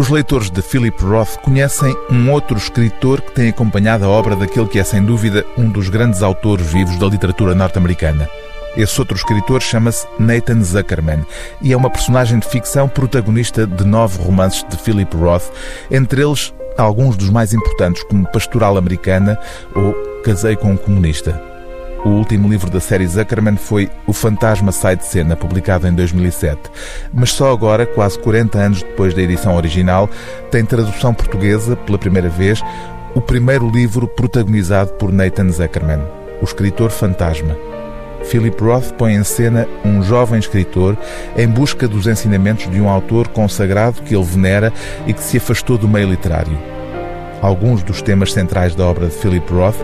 Os leitores de Philip Roth conhecem um outro escritor que tem acompanhado a obra daquele que é, sem dúvida, um dos grandes autores vivos da literatura norte-americana. Esse outro escritor chama-se Nathan Zuckerman e é uma personagem de ficção protagonista de nove romances de Philip Roth, entre eles alguns dos mais importantes, como Pastoral Americana ou Casei com um Comunista. O último livro da série Zuckerman foi O Fantasma Sai de Cena, publicado em 2007. Mas só agora, quase 40 anos depois da edição original, tem tradução portuguesa, pela primeira vez, o primeiro livro protagonizado por Nathan Zuckerman, O Escritor Fantasma. Philip Roth põe em cena um jovem escritor em busca dos ensinamentos de um autor consagrado que ele venera e que se afastou do meio literário. Alguns dos temas centrais da obra de Philip Roth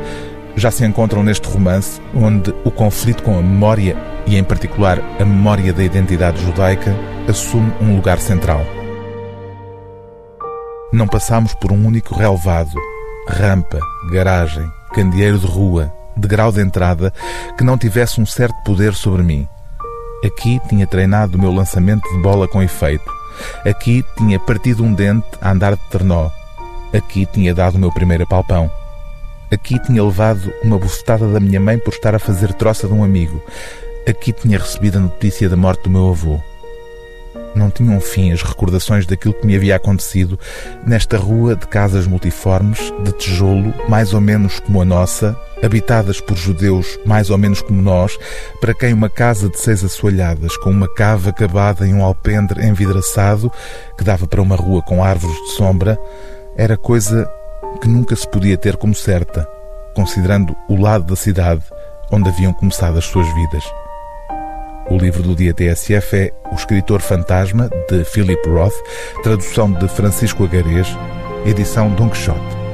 já se encontram neste romance, onde o conflito com a memória, e em particular a memória da identidade judaica, assume um lugar central. Não passamos por um único relevado, rampa, garagem, candeeiro de rua, degrau de entrada, que não tivesse um certo poder sobre mim. Aqui tinha treinado o meu lançamento de bola com efeito. Aqui tinha partido um dente a andar de ternó. Aqui tinha dado o meu primeiro apalpão. Aqui tinha levado uma bufetada da minha mãe por estar a fazer troça de um amigo. Aqui tinha recebido a notícia da morte do meu avô. Não tinham fim as recordações daquilo que me havia acontecido nesta rua de casas multiformes, de tijolo, mais ou menos como a nossa, habitadas por judeus mais ou menos como nós, para quem uma casa de seis assoalhadas, com uma cava acabada em um alpendre envidraçado, que dava para uma rua com árvores de sombra, era coisa que nunca se podia ter como certa, considerando o lado da cidade onde haviam começado as suas vidas. O livro do dia TSF é O Escritor Fantasma, de Philip Roth, tradução de Francisco Agarês, edição Don Quixote.